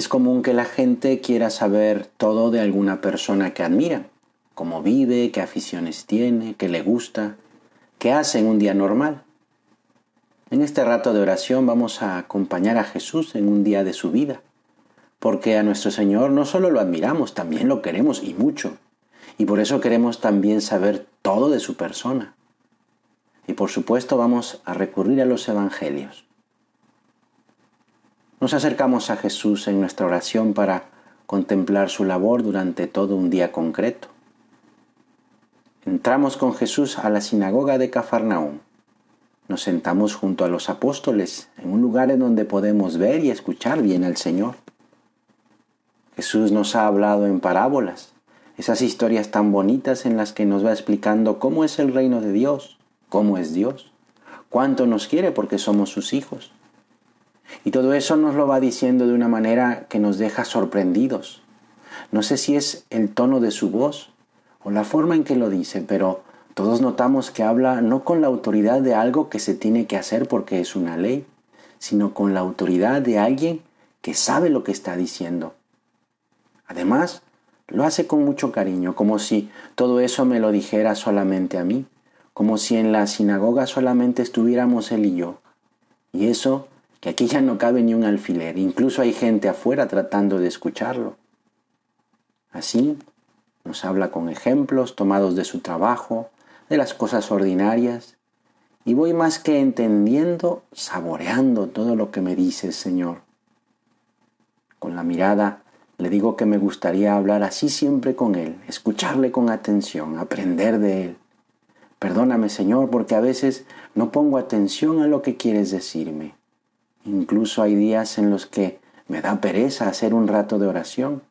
Es común que la gente quiera saber todo de alguna persona que admira, cómo vive, qué aficiones tiene, qué le gusta, qué hace en un día normal. En este rato de oración vamos a acompañar a Jesús en un día de su vida, porque a nuestro Señor no solo lo admiramos, también lo queremos y mucho, y por eso queremos también saber todo de su persona. Y por supuesto vamos a recurrir a los Evangelios. Nos acercamos a Jesús en nuestra oración para contemplar su labor durante todo un día concreto. Entramos con Jesús a la sinagoga de Cafarnaúm. Nos sentamos junto a los apóstoles en un lugar en donde podemos ver y escuchar bien al Señor. Jesús nos ha hablado en parábolas, esas historias tan bonitas en las que nos va explicando cómo es el reino de Dios, cómo es Dios, cuánto nos quiere porque somos sus hijos. Y todo eso nos lo va diciendo de una manera que nos deja sorprendidos. No sé si es el tono de su voz o la forma en que lo dice, pero todos notamos que habla no con la autoridad de algo que se tiene que hacer porque es una ley, sino con la autoridad de alguien que sabe lo que está diciendo. Además, lo hace con mucho cariño, como si todo eso me lo dijera solamente a mí, como si en la sinagoga solamente estuviéramos él y yo. Y eso que aquí ya no cabe ni un alfiler, incluso hay gente afuera tratando de escucharlo. Así nos habla con ejemplos tomados de su trabajo, de las cosas ordinarias, y voy más que entendiendo, saboreando todo lo que me dice Señor. Con la mirada le digo que me gustaría hablar así siempre con Él, escucharle con atención, aprender de Él. Perdóname, Señor, porque a veces no pongo atención a lo que quieres decirme. Incluso hay días en los que me da pereza hacer un rato de oración.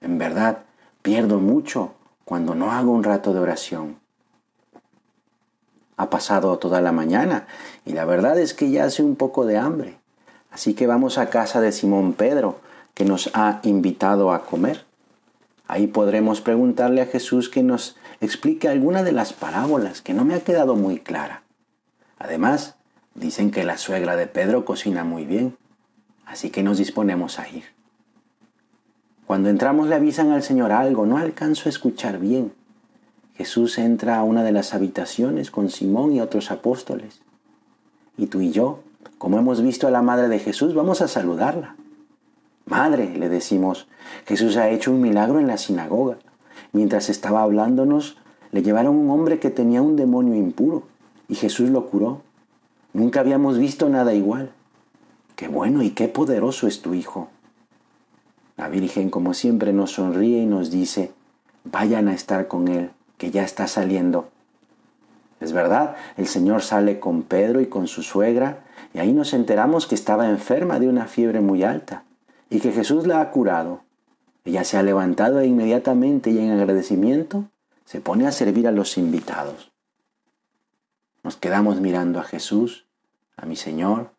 En verdad, pierdo mucho cuando no hago un rato de oración. Ha pasado toda la mañana y la verdad es que ya hace un poco de hambre. Así que vamos a casa de Simón Pedro, que nos ha invitado a comer. Ahí podremos preguntarle a Jesús que nos explique alguna de las parábolas que no me ha quedado muy clara. Además, Dicen que la suegra de Pedro cocina muy bien, así que nos disponemos a ir. Cuando entramos le avisan al Señor algo, no alcanzo a escuchar bien. Jesús entra a una de las habitaciones con Simón y otros apóstoles. Y tú y yo, como hemos visto a la madre de Jesús, vamos a saludarla. Madre, le decimos, Jesús ha hecho un milagro en la sinagoga. Mientras estaba hablándonos, le llevaron un hombre que tenía un demonio impuro y Jesús lo curó. Nunca habíamos visto nada igual. Qué bueno y qué poderoso es tu Hijo. La Virgen, como siempre, nos sonríe y nos dice, vayan a estar con Él, que ya está saliendo. Es verdad, el Señor sale con Pedro y con su suegra, y ahí nos enteramos que estaba enferma de una fiebre muy alta, y que Jesús la ha curado. Ella se ha levantado e inmediatamente y en agradecimiento se pone a servir a los invitados. Nos quedamos mirando a Jesús, a mi Señor.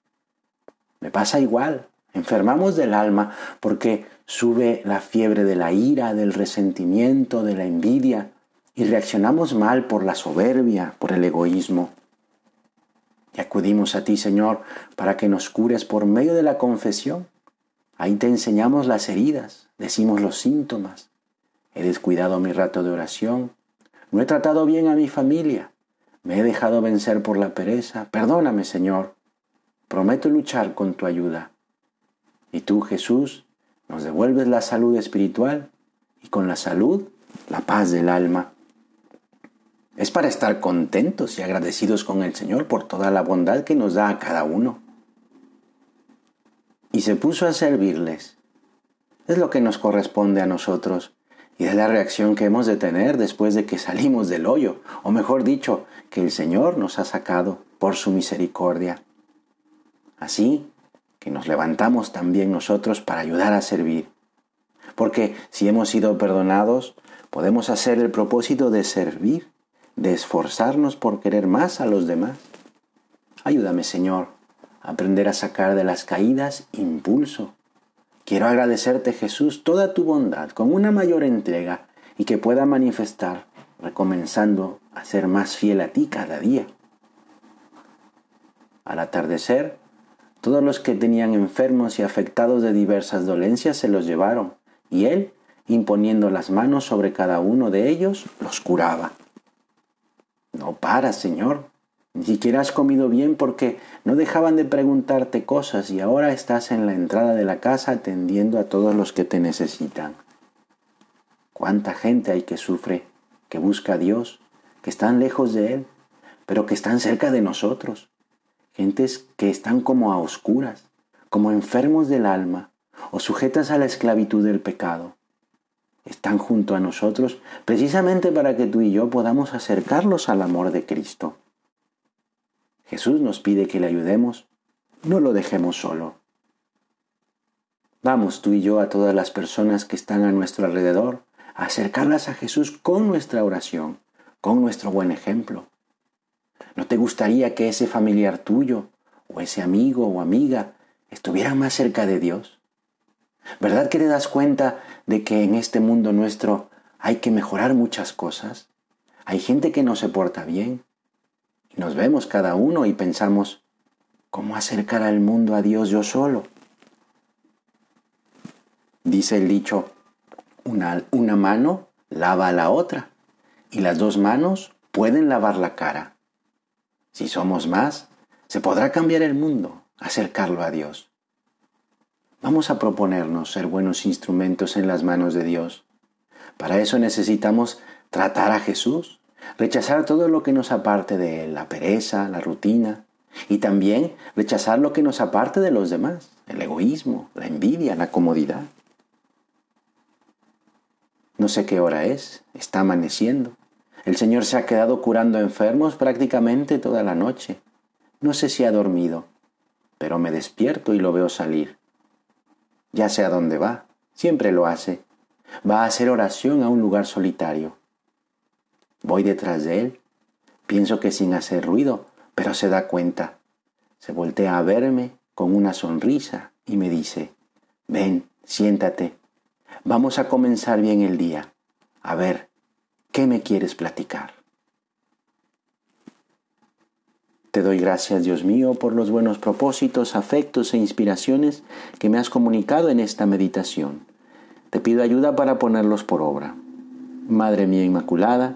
Me pasa igual. Enfermamos del alma porque sube la fiebre de la ira, del resentimiento, de la envidia y reaccionamos mal por la soberbia, por el egoísmo. Y acudimos a ti, Señor, para que nos cures por medio de la confesión. Ahí te enseñamos las heridas, decimos los síntomas. He descuidado mi rato de oración, no he tratado bien a mi familia, me he dejado vencer por la pereza. Perdóname, Señor. Prometo luchar con tu ayuda. Y tú, Jesús, nos devuelves la salud espiritual y con la salud la paz del alma. Es para estar contentos y agradecidos con el Señor por toda la bondad que nos da a cada uno. Y se puso a servirles. Es lo que nos corresponde a nosotros y es la reacción que hemos de tener después de que salimos del hoyo, o mejor dicho, que el Señor nos ha sacado por su misericordia. Así, que nos levantamos también nosotros para ayudar a servir. Porque si hemos sido perdonados, podemos hacer el propósito de servir, de esforzarnos por querer más a los demás. Ayúdame, Señor, a aprender a sacar de las caídas impulso. Quiero agradecerte, Jesús, toda tu bondad con una mayor entrega y que pueda manifestar, recomenzando a ser más fiel a ti cada día. Al atardecer, todos los que tenían enfermos y afectados de diversas dolencias se los llevaron, y él, imponiendo las manos sobre cada uno de ellos, los curaba. No paras, Señor. Ni siquiera has comido bien porque no dejaban de preguntarte cosas y ahora estás en la entrada de la casa atendiendo a todos los que te necesitan. ¿Cuánta gente hay que sufre, que busca a Dios, que están lejos de Él, pero que están cerca de nosotros? Gentes que están como a oscuras, como enfermos del alma o sujetas a la esclavitud del pecado. Están junto a nosotros precisamente para que tú y yo podamos acercarlos al amor de Cristo. Jesús nos pide que le ayudemos, no lo dejemos solo. Vamos tú y yo a todas las personas que están a nuestro alrededor, a acercarlas a Jesús con nuestra oración, con nuestro buen ejemplo. ¿No te gustaría que ese familiar tuyo, o ese amigo o amiga, estuviera más cerca de Dios? ¿Verdad que te das cuenta de que en este mundo nuestro hay que mejorar muchas cosas? Hay gente que no se porta bien, nos vemos cada uno y pensamos, ¿cómo acercar al mundo a Dios yo solo? Dice el dicho, una, una mano lava a la otra y las dos manos pueden lavar la cara. Si somos más, se podrá cambiar el mundo, acercarlo a Dios. Vamos a proponernos ser buenos instrumentos en las manos de Dios. Para eso necesitamos tratar a Jesús, Rechazar todo lo que nos aparte de la pereza, la rutina. Y también rechazar lo que nos aparte de los demás, el egoísmo, la envidia, la comodidad. No sé qué hora es, está amaneciendo. El Señor se ha quedado curando enfermos prácticamente toda la noche. No sé si ha dormido, pero me despierto y lo veo salir. Ya sé a dónde va, siempre lo hace. Va a hacer oración a un lugar solitario. Voy detrás de él. Pienso que sin hacer ruido, pero se da cuenta. Se voltea a verme con una sonrisa y me dice, ven, siéntate. Vamos a comenzar bien el día. A ver, ¿qué me quieres platicar? Te doy gracias, Dios mío, por los buenos propósitos, afectos e inspiraciones que me has comunicado en esta meditación. Te pido ayuda para ponerlos por obra. Madre mía Inmaculada,